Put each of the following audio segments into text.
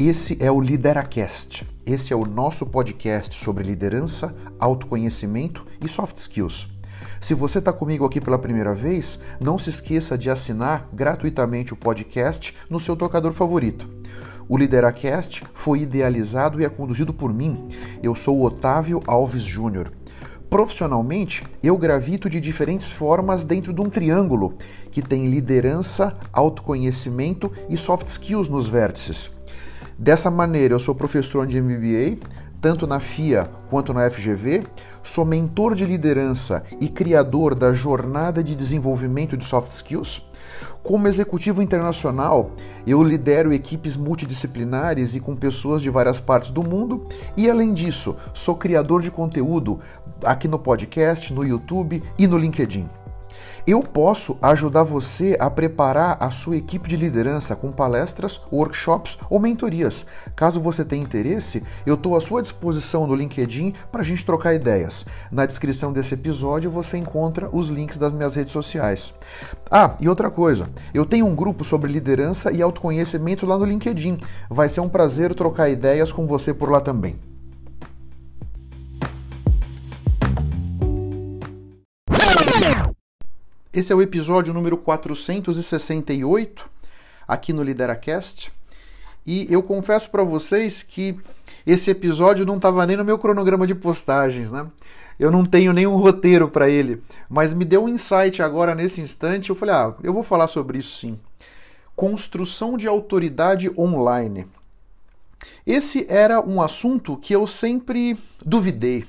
Esse é o Lideracast. Esse é o nosso podcast sobre liderança, autoconhecimento e soft skills. Se você está comigo aqui pela primeira vez, não se esqueça de assinar gratuitamente o podcast no seu tocador favorito. O Lideracast foi idealizado e é conduzido por mim. Eu sou o Otávio Alves Júnior. Profissionalmente, eu gravito de diferentes formas dentro de um triângulo que tem liderança, autoconhecimento e soft skills nos vértices. Dessa maneira, eu sou professor de MBA, tanto na FIA quanto na FGV, sou mentor de liderança e criador da jornada de desenvolvimento de soft skills. Como executivo internacional, eu lidero equipes multidisciplinares e com pessoas de várias partes do mundo, e além disso, sou criador de conteúdo aqui no podcast, no YouTube e no LinkedIn. Eu posso ajudar você a preparar a sua equipe de liderança com palestras, workshops ou mentorias. Caso você tenha interesse, eu estou à sua disposição no LinkedIn para a gente trocar ideias. Na descrição desse episódio você encontra os links das minhas redes sociais. Ah, e outra coisa, eu tenho um grupo sobre liderança e autoconhecimento lá no LinkedIn. Vai ser um prazer trocar ideias com você por lá também. Esse é o episódio número 468 aqui no Lideracast. E eu confesso para vocês que esse episódio não estava nem no meu cronograma de postagens, né? Eu não tenho nenhum roteiro para ele, mas me deu um insight agora nesse instante. Eu falei, ah, eu vou falar sobre isso sim. Construção de autoridade online. Esse era um assunto que eu sempre duvidei.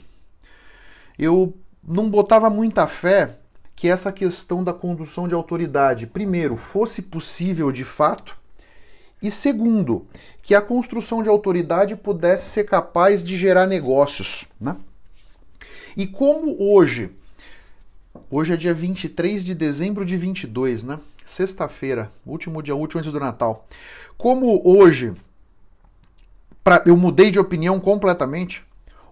Eu não botava muita fé que essa questão da condução de autoridade, primeiro, fosse possível de fato, e segundo, que a construção de autoridade pudesse ser capaz de gerar negócios. Né? E como hoje, hoje é dia 23 de dezembro de 22, né? Sexta-feira, último dia último antes do Natal. Como hoje, pra, eu mudei de opinião completamente,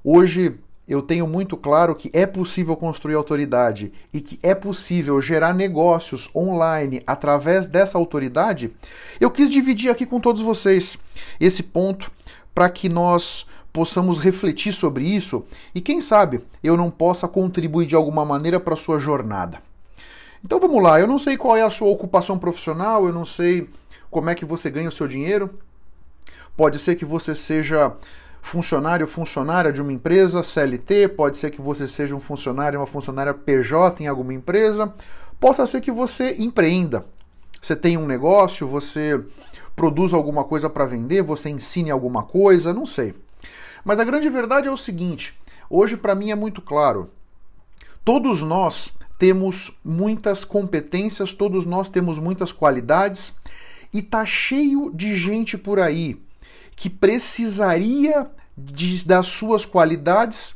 hoje eu tenho muito claro que é possível construir autoridade e que é possível gerar negócios online através dessa autoridade, eu quis dividir aqui com todos vocês esse ponto para que nós possamos refletir sobre isso e quem sabe eu não possa contribuir de alguma maneira para a sua jornada. Então vamos lá, eu não sei qual é a sua ocupação profissional, eu não sei como é que você ganha o seu dinheiro. Pode ser que você seja funcionário funcionária de uma empresa, CLT, pode ser que você seja um funcionário, uma funcionária PJ em alguma empresa, pode ser que você empreenda. Você tem um negócio, você produz alguma coisa para vender, você ensine alguma coisa, não sei. Mas a grande verdade é o seguinte: hoje para mim é muito claro. Todos nós temos muitas competências, todos nós temos muitas qualidades e tá cheio de gente por aí que precisaria de, das suas qualidades.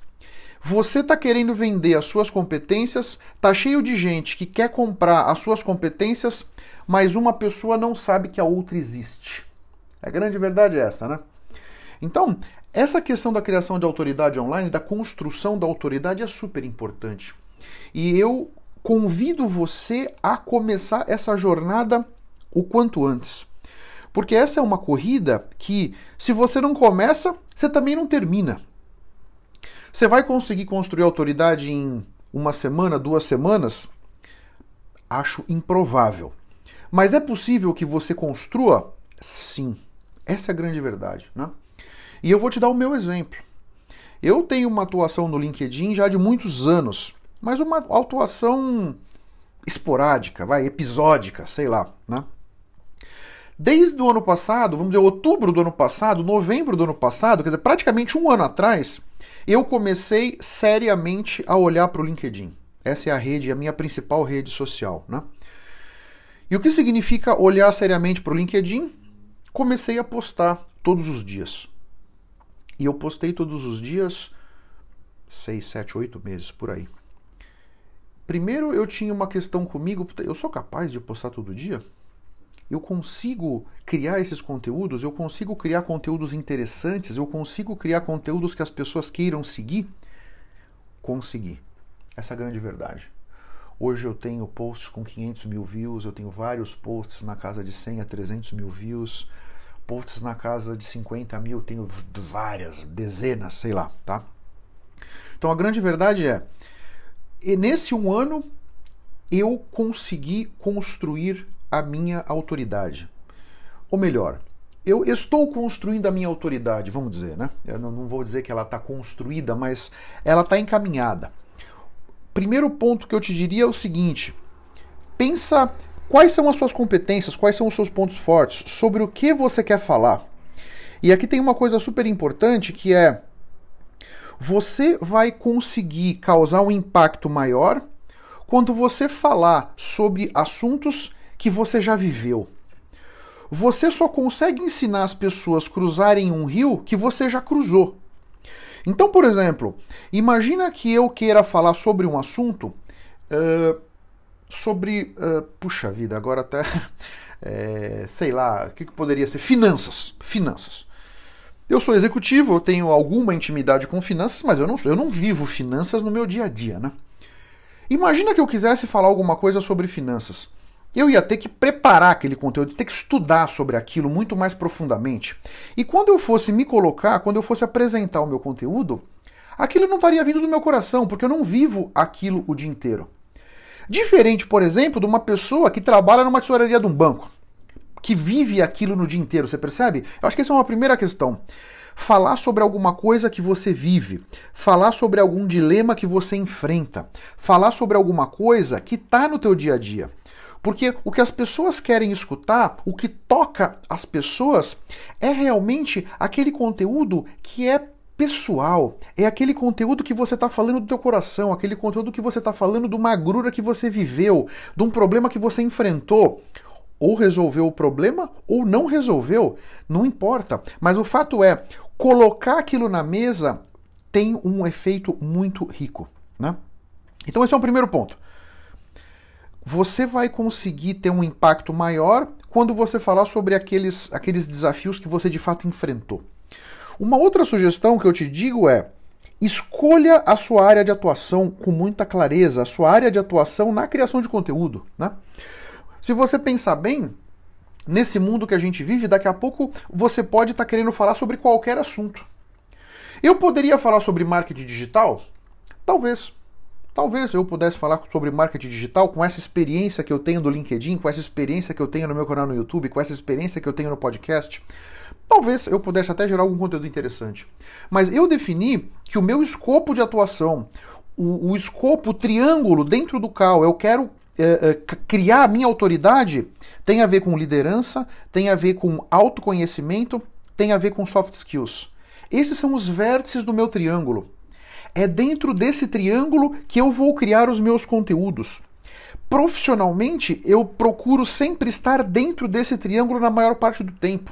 Você está querendo vender as suas competências, tá cheio de gente que quer comprar as suas competências, mas uma pessoa não sabe que a outra existe. A grande verdade é essa, né? Então, essa questão da criação de autoridade online, da construção da autoridade é super importante. E eu convido você a começar essa jornada o quanto antes. Porque essa é uma corrida que, se você não começa, você também não termina. Você vai conseguir construir autoridade em uma semana, duas semanas? Acho improvável. Mas é possível que você construa? Sim. Essa é a grande verdade. Né? E eu vou te dar o meu exemplo. Eu tenho uma atuação no LinkedIn já de muitos anos, mas uma atuação esporádica, vai, episódica, sei lá, né? Desde o ano passado, vamos dizer, outubro do ano passado, novembro do ano passado, quer dizer, praticamente um ano atrás, eu comecei seriamente a olhar para o LinkedIn. Essa é a rede, a minha principal rede social, né? E o que significa olhar seriamente para o LinkedIn? Comecei a postar todos os dias. E eu postei todos os dias, seis, sete, oito meses por aí. Primeiro eu tinha uma questão comigo, eu sou capaz de postar todo dia? Eu consigo criar esses conteúdos, eu consigo criar conteúdos interessantes, eu consigo criar conteúdos que as pessoas queiram seguir? Consegui. Essa é a grande verdade. Hoje eu tenho posts com 500 mil views, eu tenho vários posts na casa de 100 a 300 mil views, posts na casa de 50 mil, tenho várias, dezenas, sei lá, tá? Então a grande verdade é, nesse um ano eu consegui construir a minha autoridade. Ou melhor, eu estou construindo a minha autoridade, vamos dizer, né? Eu não vou dizer que ela está construída, mas ela está encaminhada. Primeiro ponto que eu te diria é o seguinte: pensa quais são as suas competências, quais são os seus pontos fortes, sobre o que você quer falar. E aqui tem uma coisa super importante que é você vai conseguir causar um impacto maior quando você falar sobre assuntos que você já viveu. Você só consegue ensinar as pessoas a cruzarem um rio que você já cruzou. Então, por exemplo, imagina que eu queira falar sobre um assunto uh, sobre. Uh, puxa vida, agora até. É, sei lá, o que, que poderia ser? Finanças. Finanças. Eu sou executivo, eu tenho alguma intimidade com finanças, mas eu não, eu não vivo finanças no meu dia a dia, né? Imagina que eu quisesse falar alguma coisa sobre finanças eu ia ter que preparar aquele conteúdo, ter que estudar sobre aquilo muito mais profundamente. E quando eu fosse me colocar, quando eu fosse apresentar o meu conteúdo, aquilo não estaria vindo do meu coração, porque eu não vivo aquilo o dia inteiro. Diferente, por exemplo, de uma pessoa que trabalha numa tesouraria de um banco, que vive aquilo no dia inteiro, você percebe? Eu acho que essa é uma primeira questão. Falar sobre alguma coisa que você vive, falar sobre algum dilema que você enfrenta, falar sobre alguma coisa que está no teu dia a dia. Porque o que as pessoas querem escutar, o que toca as pessoas, é realmente aquele conteúdo que é pessoal. É aquele conteúdo que você está falando do teu coração, aquele conteúdo que você está falando de uma agrura que você viveu, de um problema que você enfrentou. Ou resolveu o problema ou não resolveu, não importa. Mas o fato é, colocar aquilo na mesa tem um efeito muito rico. Né? Então, esse é o primeiro ponto você vai conseguir ter um impacto maior quando você falar sobre aqueles, aqueles desafios que você de fato enfrentou. Uma outra sugestão que eu te digo é: escolha a sua área de atuação com muita clareza, a sua área de atuação na criação de conteúdo. Né? Se você pensar bem, nesse mundo que a gente vive, daqui a pouco você pode estar tá querendo falar sobre qualquer assunto. Eu poderia falar sobre marketing digital? Talvez. Talvez eu pudesse falar sobre marketing digital com essa experiência que eu tenho do LinkedIn, com essa experiência que eu tenho no meu canal no YouTube, com essa experiência que eu tenho no podcast. Talvez eu pudesse até gerar algum conteúdo interessante. Mas eu defini que o meu escopo de atuação, o, o escopo, o triângulo dentro do qual eu quero é, é, criar a minha autoridade, tem a ver com liderança, tem a ver com autoconhecimento, tem a ver com soft skills. Esses são os vértices do meu triângulo. É dentro desse triângulo que eu vou criar os meus conteúdos. Profissionalmente, eu procuro sempre estar dentro desse triângulo na maior parte do tempo.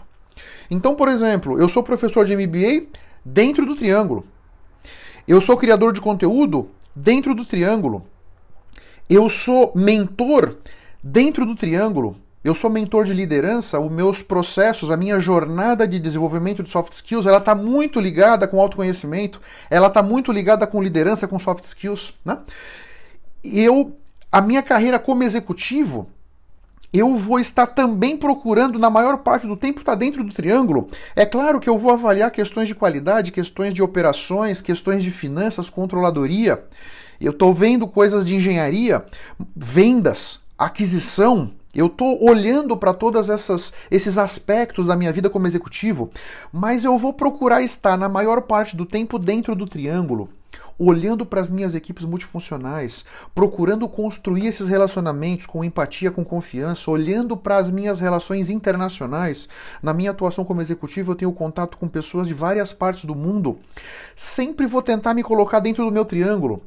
Então, por exemplo, eu sou professor de MBA dentro do triângulo. Eu sou criador de conteúdo dentro do triângulo. Eu sou mentor dentro do triângulo. Eu sou mentor de liderança, os meus processos, a minha jornada de desenvolvimento de soft skills, ela está muito ligada com autoconhecimento, ela está muito ligada com liderança, com soft skills. Né? Eu, a minha carreira como executivo, eu vou estar também procurando, na maior parte do tempo, estar tá dentro do triângulo. É claro que eu vou avaliar questões de qualidade, questões de operações, questões de finanças, controladoria. Eu estou vendo coisas de engenharia, vendas, aquisição, eu estou olhando para todos esses aspectos da minha vida como executivo, mas eu vou procurar estar na maior parte do tempo dentro do triângulo, olhando para as minhas equipes multifuncionais, procurando construir esses relacionamentos com empatia, com confiança, olhando para as minhas relações internacionais. Na minha atuação como executivo, eu tenho contato com pessoas de várias partes do mundo. Sempre vou tentar me colocar dentro do meu triângulo.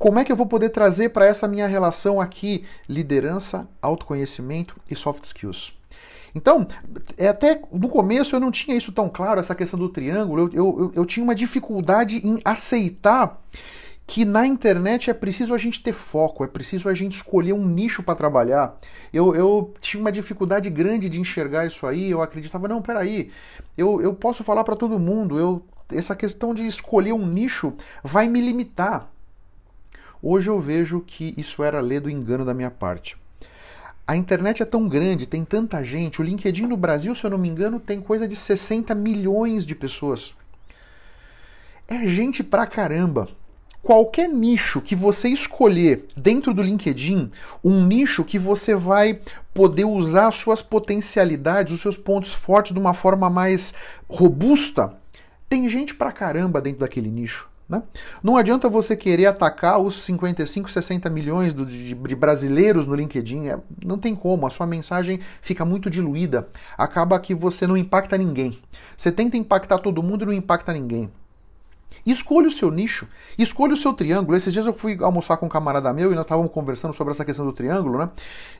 Como é que eu vou poder trazer para essa minha relação aqui liderança, autoconhecimento e soft skills? Então, é até no começo eu não tinha isso tão claro, essa questão do triângulo. Eu, eu, eu tinha uma dificuldade em aceitar que na internet é preciso a gente ter foco, é preciso a gente escolher um nicho para trabalhar. Eu, eu tinha uma dificuldade grande de enxergar isso aí, eu acreditava, não, peraí, eu, eu posso falar para todo mundo, eu, essa questão de escolher um nicho vai me limitar. Hoje eu vejo que isso era ler do engano da minha parte. A internet é tão grande, tem tanta gente. O LinkedIn no Brasil, se eu não me engano, tem coisa de 60 milhões de pessoas. É gente pra caramba. Qualquer nicho que você escolher dentro do LinkedIn, um nicho que você vai poder usar suas potencialidades, os seus pontos fortes de uma forma mais robusta, tem gente pra caramba dentro daquele nicho. Né? Não adianta você querer atacar os 55, 60 milhões de, de, brasileiros no LinkedIn. É, não tem como, a sua mensagem fica muito diluída. Acaba que você não impacta ninguém. Você tenta impactar todo mundo e não impacta ninguém. Escolha o seu nicho, escolha o seu triângulo. Esses dias eu fui almoçar com um camarada meu e nós estávamos conversando sobre essa questão do triângulo, né?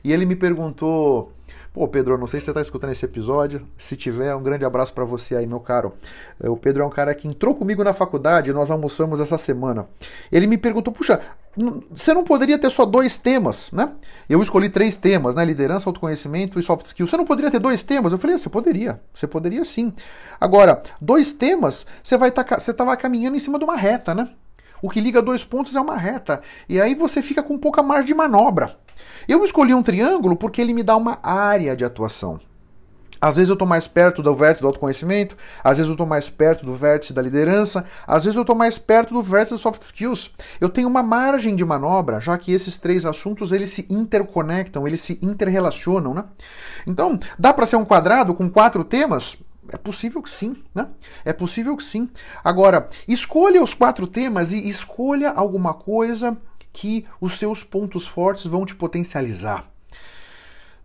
E ele me perguntou Pô, Pedro, não sei se você está escutando esse episódio. Se tiver, um grande abraço para você aí, meu caro. É, o Pedro é um cara que entrou comigo na faculdade, nós almoçamos essa semana. Ele me perguntou: puxa, você não poderia ter só dois temas, né? Eu escolhi três temas, né? Liderança, autoconhecimento e soft skills. Você não poderia ter dois temas? Eu falei: ah, você poderia, você poderia sim. Agora, dois temas, você vai estar, tá, você estava caminhando em cima de uma reta, né? O que liga dois pontos é uma reta. E aí você fica com pouca margem de manobra. Eu escolhi um triângulo porque ele me dá uma área de atuação. Às vezes eu estou mais perto do vértice do autoconhecimento, às vezes eu estou mais perto do vértice da liderança, às vezes eu estou mais perto do vértice das soft skills. Eu tenho uma margem de manobra, já que esses três assuntos eles se interconectam, eles se interrelacionam, né? Então, dá para ser um quadrado com quatro temas? É possível que sim, né? É possível que sim. Agora, escolha os quatro temas e escolha alguma coisa que os seus pontos fortes vão te potencializar.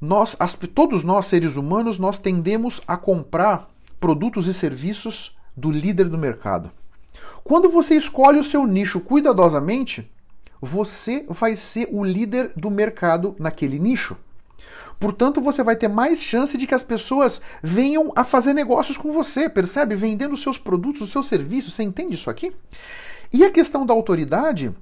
Nós, as, todos nós seres humanos, nós tendemos a comprar produtos e serviços do líder do mercado. Quando você escolhe o seu nicho cuidadosamente, você vai ser o líder do mercado naquele nicho. Portanto, você vai ter mais chance de que as pessoas venham a fazer negócios com você, percebe? Vendendo seus produtos, os seus serviços. Você entende isso aqui? E a questão da autoridade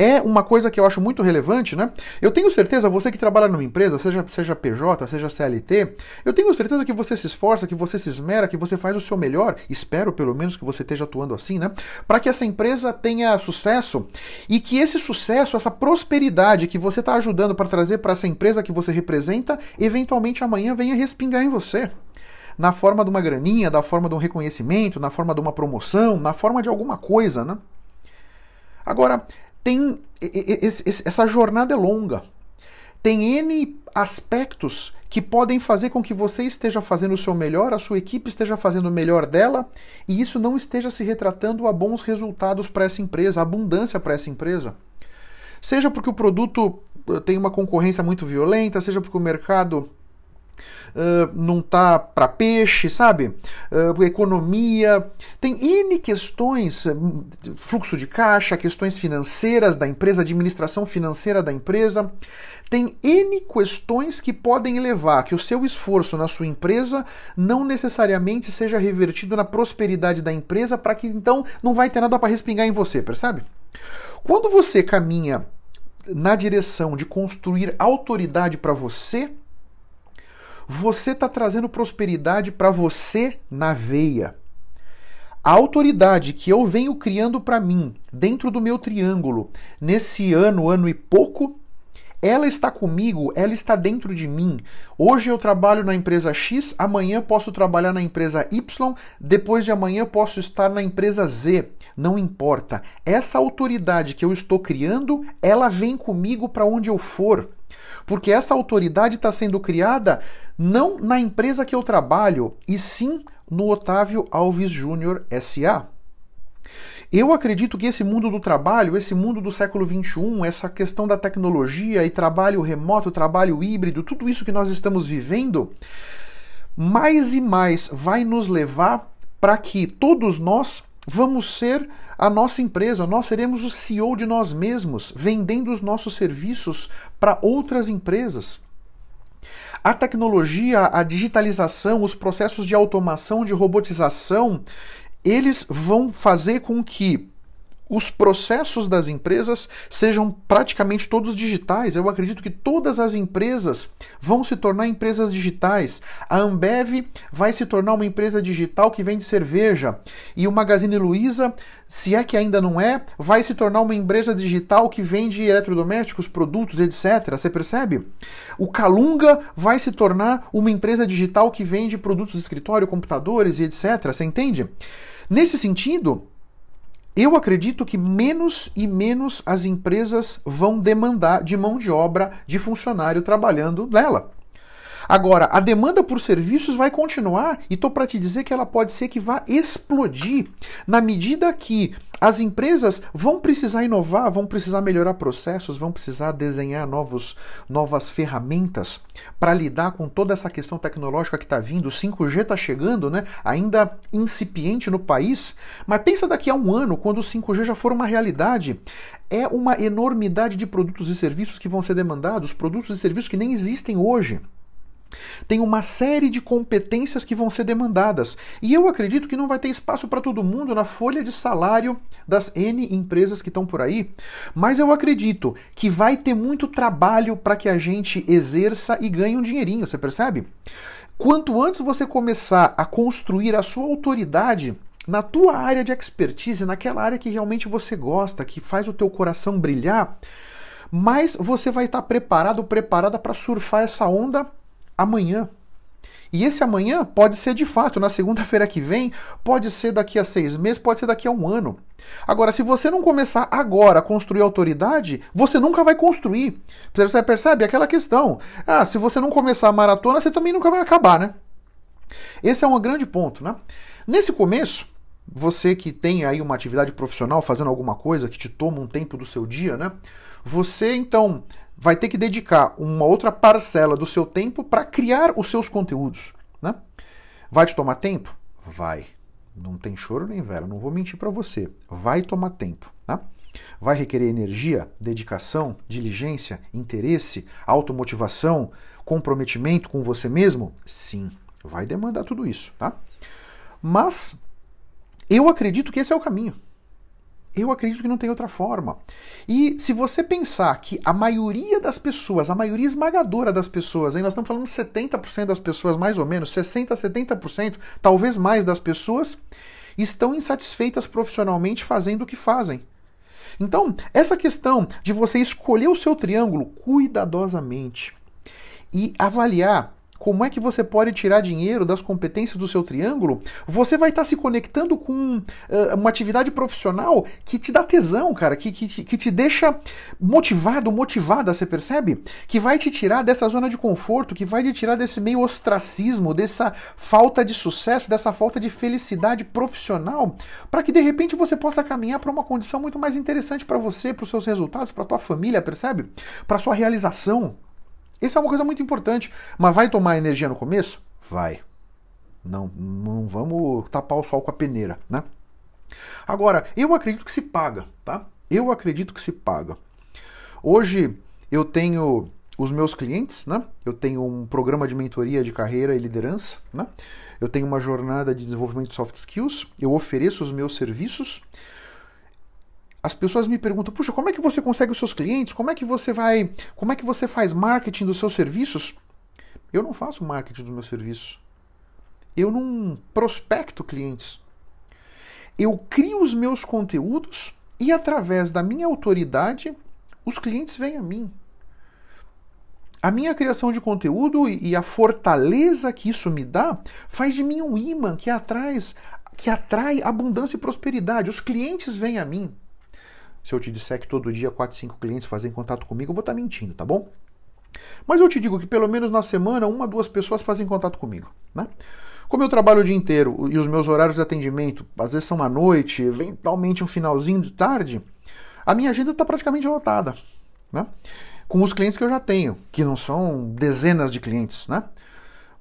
é uma coisa que eu acho muito relevante, né? Eu tenho certeza, você que trabalha numa empresa, seja, seja PJ, seja CLT, eu tenho certeza que você se esforça, que você se esmera, que você faz o seu melhor, espero pelo menos que você esteja atuando assim, né? Para que essa empresa tenha sucesso e que esse sucesso, essa prosperidade que você está ajudando para trazer para essa empresa que você representa, eventualmente amanhã venha respingar em você na forma de uma graninha, da forma de um reconhecimento, na forma de uma promoção, na forma de alguma coisa, né? Agora, tem essa jornada é longa. Tem N aspectos que podem fazer com que você esteja fazendo o seu melhor, a sua equipe esteja fazendo o melhor dela, e isso não esteja se retratando a bons resultados para essa empresa, abundância para essa empresa. Seja porque o produto eh, tem uma concorrência muito violenta, seja porque o mercado uh, não tá para peixe, sabe? Uh, economia. Tem N questões, fluxo de caixa, questões financeiras da empresa, administração financeira da empresa. Tem N questões que podem levar que o seu esforço na sua empresa não necessariamente seja revertido na prosperidade da empresa, para que então não vai ter nada para respingar em você, percebe? Quando você caminha na direção de construir autoridade para você, você está trazendo prosperidade para você na veia. A autoridade que eu venho criando para mim, dentro do meu triângulo, nesse ano, ano e pouco, ela está comigo, ela está dentro de mim. Hoje eu trabalho na empresa X, amanhã posso trabalhar na empresa Y, depois de amanhã posso estar na empresa Z. Não importa. Essa autoridade que eu estou criando, ela vem comigo para onde eu for. Porque essa autoridade está sendo criada não na empresa que eu trabalho, e sim no Otávio Alves Júnior SA. Eu acredito que esse mundo do trabalho, esse mundo do século XXI, essa questão da tecnologia e trabalho remoto, trabalho híbrido, tudo isso que nós estamos vivendo, mais e mais vai nos levar para que todos nós vamos ser a nossa empresa, nós seremos o CEO de nós mesmos, vendendo os nossos serviços para outras empresas. A tecnologia, a digitalização, os processos de automação, de robotização, eles vão fazer com que os processos das empresas sejam praticamente todos digitais. Eu acredito que todas as empresas vão se tornar empresas digitais. A Ambev vai se tornar uma empresa digital que vende cerveja. E o Magazine Luiza, se é que ainda não é, vai se tornar uma empresa digital que vende eletrodomésticos, produtos, etc. Você percebe? O Calunga vai se tornar uma empresa digital que vende produtos de escritório, computadores e etc. Você entende? Nesse sentido, eu acredito que menos e menos as empresas vão demandar de mão de obra de funcionário trabalhando nela. Agora, a demanda por serviços vai continuar e estou para te dizer que ela pode ser que vá explodir na medida que as empresas vão precisar inovar, vão precisar melhorar processos, vão precisar desenhar novos, novas ferramentas para lidar com toda essa questão tecnológica que está vindo. O 5G está chegando, né? ainda incipiente no país, mas pensa daqui a um ano, quando o 5G já for uma realidade. É uma enormidade de produtos e serviços que vão ser demandados, produtos e serviços que nem existem hoje. Tem uma série de competências que vão ser demandadas. E eu acredito que não vai ter espaço para todo mundo na folha de salário das N empresas que estão por aí. Mas eu acredito que vai ter muito trabalho para que a gente exerça e ganhe um dinheirinho, você percebe? Quanto antes você começar a construir a sua autoridade na tua área de expertise, naquela área que realmente você gosta, que faz o teu coração brilhar, mais você vai estar preparado, preparada para surfar essa onda amanhã. E esse amanhã pode ser de fato na segunda-feira que vem, pode ser daqui a seis meses, pode ser daqui a um ano. Agora, se você não começar agora a construir autoridade, você nunca vai construir. Você percebe aquela questão? Ah, se você não começar a maratona, você também nunca vai acabar, né? Esse é um grande ponto, né? Nesse começo, você que tem aí uma atividade profissional, fazendo alguma coisa que te toma um tempo do seu dia, né? Você então vai ter que dedicar uma outra parcela do seu tempo para criar os seus conteúdos. Né? Vai te tomar tempo? Vai. Não tem choro nem vela, não vou mentir para você. Vai tomar tempo. Né? Vai requerer energia, dedicação, diligência, interesse, automotivação, comprometimento com você mesmo? Sim, vai demandar tudo isso, tá? Mas eu acredito que esse é o caminho. Eu acredito que não tem outra forma. E se você pensar que a maioria das pessoas, a maioria esmagadora das pessoas, aí nós estamos falando de 70% das pessoas, mais ou menos, 60%, 70%, talvez mais das pessoas, estão insatisfeitas profissionalmente fazendo o que fazem. Então, essa questão de você escolher o seu triângulo cuidadosamente e avaliar como é que você pode tirar dinheiro das competências do seu triângulo, você vai estar tá se conectando com uh, uma atividade profissional que te dá tesão, cara, que, que, que te deixa motivado, motivada, você percebe? Que vai te tirar dessa zona de conforto, que vai te tirar desse meio ostracismo, dessa falta de sucesso, dessa falta de felicidade profissional, para que de repente você possa caminhar para uma condição muito mais interessante para você, para os seus resultados, para tua família, percebe? Para sua realização. Isso é uma coisa muito importante. Mas vai tomar energia no começo? Vai. Não, não vamos tapar o sol com a peneira, né? Agora, eu acredito que se paga, tá? Eu acredito que se paga. Hoje eu tenho os meus clientes, né? Eu tenho um programa de mentoria de carreira e liderança, né? Eu tenho uma jornada de desenvolvimento de soft skills, eu ofereço os meus serviços as pessoas me perguntam: "Puxa, como é que você consegue os seus clientes? Como é que você vai, como é que você faz marketing dos seus serviços?" Eu não faço marketing dos meus serviços. Eu não prospecto clientes. Eu crio os meus conteúdos e através da minha autoridade, os clientes vêm a mim. A minha criação de conteúdo e a fortaleza que isso me dá faz de mim um imã que atrai, que atrai abundância e prosperidade. Os clientes vêm a mim. Se eu te disser que todo dia 4, 5 clientes fazem contato comigo, eu vou estar mentindo, tá bom? Mas eu te digo que pelo menos na semana, uma, duas pessoas fazem contato comigo, né? Como eu trabalho o dia inteiro e os meus horários de atendimento, às vezes são à noite, eventualmente um finalzinho de tarde, a minha agenda está praticamente lotada, né? Com os clientes que eu já tenho, que não são dezenas de clientes, né?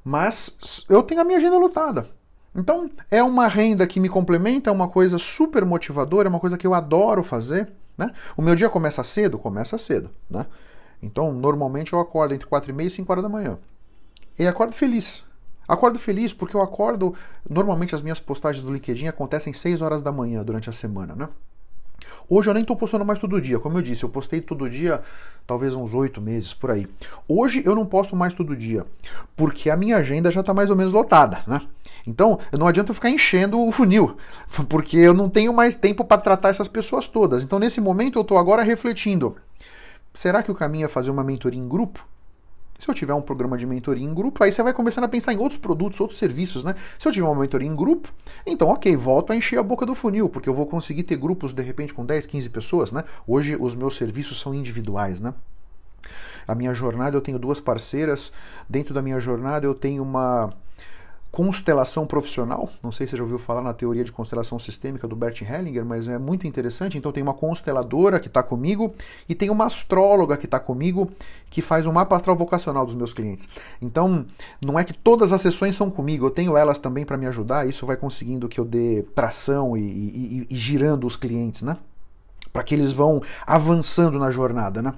Mas eu tenho a minha agenda lotada. Então, é uma renda que me complementa, é uma coisa super motivadora, é uma coisa que eu adoro fazer. Né? O meu dia começa cedo? Começa cedo. Né? Então, normalmente eu acordo entre 4 e meia e 5 horas da manhã. E acordo feliz. Acordo feliz porque eu acordo. Normalmente as minhas postagens do LinkedIn acontecem 6 horas da manhã durante a semana. Né? Hoje eu nem estou postando mais todo dia, como eu disse, eu postei todo dia, talvez uns oito meses por aí. Hoje eu não posto mais todo dia, porque a minha agenda já está mais ou menos lotada, né? Então não adianta eu ficar enchendo o funil, porque eu não tenho mais tempo para tratar essas pessoas todas. Então nesse momento eu estou agora refletindo: será que o caminho é fazer uma mentoria em grupo? Se eu tiver um programa de mentoria em grupo, aí você vai começando a pensar em outros produtos, outros serviços, né? Se eu tiver uma mentoria em grupo, então ok, volto a encher a boca do funil, porque eu vou conseguir ter grupos de repente com 10, 15 pessoas, né? Hoje os meus serviços são individuais, né? A minha jornada, eu tenho duas parceiras. Dentro da minha jornada, eu tenho uma constelação profissional. Não sei se você já ouviu falar na teoria de constelação sistêmica do Bert Hellinger, mas é muito interessante. Então tem uma consteladora que está comigo e tem uma astróloga que está comigo que faz um mapa astral vocacional dos meus clientes. Então não é que todas as sessões são comigo, eu tenho elas também para me ajudar. Isso vai conseguindo que eu dê tração e, e, e girando os clientes, né? Para que eles vão avançando na jornada, né?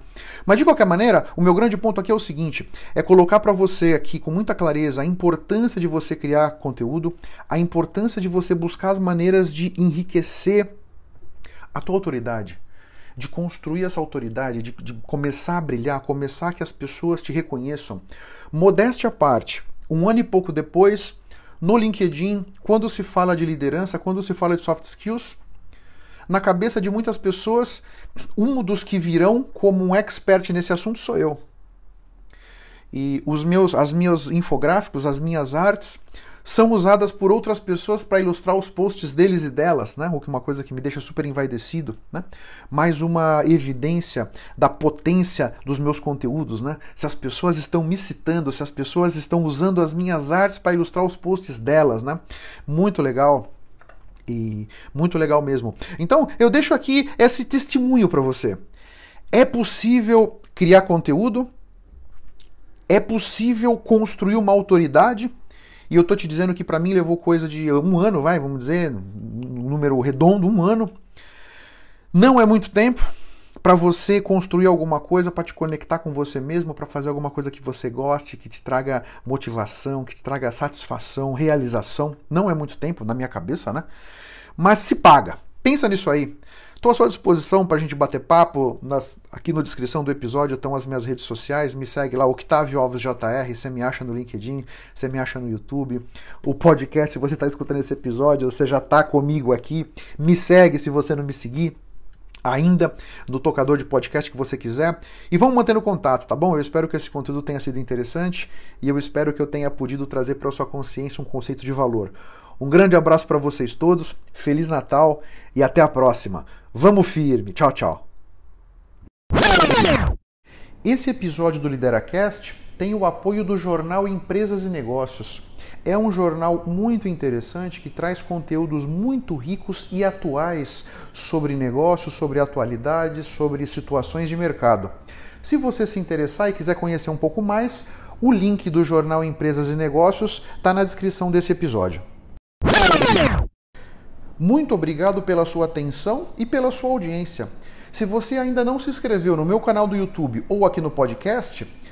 Mas de qualquer maneira, o meu grande ponto aqui é o seguinte: é colocar para você aqui com muita clareza a importância de você criar conteúdo, a importância de você buscar as maneiras de enriquecer a tua autoridade, de construir essa autoridade, de, de começar a brilhar, começar que as pessoas te reconheçam. Modéstia à parte, um ano e pouco depois, no LinkedIn, quando se fala de liderança, quando se fala de soft skills, na cabeça de muitas pessoas, um dos que virão como um expert nesse assunto sou eu. E os meus, as meus infográficos, as minhas artes, são usadas por outras pessoas para ilustrar os posts deles e delas, né? O que é uma coisa que me deixa super envaidecido, né? Mais uma evidência da potência dos meus conteúdos, né? Se as pessoas estão me citando, se as pessoas estão usando as minhas artes para ilustrar os posts delas, né? Muito legal. E muito legal mesmo. Então, eu deixo aqui esse testemunho para você. É possível criar conteúdo? É possível construir uma autoridade? E eu tô te dizendo que para mim levou coisa de um ano, vai, vamos dizer, um número redondo, um ano. Não é muito tempo, para você construir alguma coisa, para te conectar com você mesmo, para fazer alguma coisa que você goste, que te traga motivação, que te traga satisfação, realização. Não é muito tempo na minha cabeça, né? Mas se paga. Pensa nisso aí. Estou à sua disposição para a gente bater papo. Nas, aqui na descrição do episódio estão as minhas redes sociais. Me segue lá, Octavio Alves JR. Você me acha no LinkedIn, você me acha no YouTube. O podcast, se você está escutando esse episódio, você já está comigo aqui. Me segue se você não me seguir ainda no tocador de podcast que você quiser. E vamos mantendo contato, tá bom? Eu espero que esse conteúdo tenha sido interessante e eu espero que eu tenha podido trazer para sua consciência um conceito de valor. Um grande abraço para vocês todos, Feliz Natal e até a próxima. Vamos firme. Tchau, tchau. Esse episódio do LideraCast tem o apoio do jornal Empresas e Negócios é um jornal muito interessante que traz conteúdos muito ricos e atuais sobre negócios, sobre atualidades, sobre situações de mercado. Se você se interessar e quiser conhecer um pouco mais, o link do jornal Empresas e Negócios está na descrição desse episódio. Muito obrigado pela sua atenção e pela sua audiência. Se você ainda não se inscreveu no meu canal do YouTube ou aqui no podcast,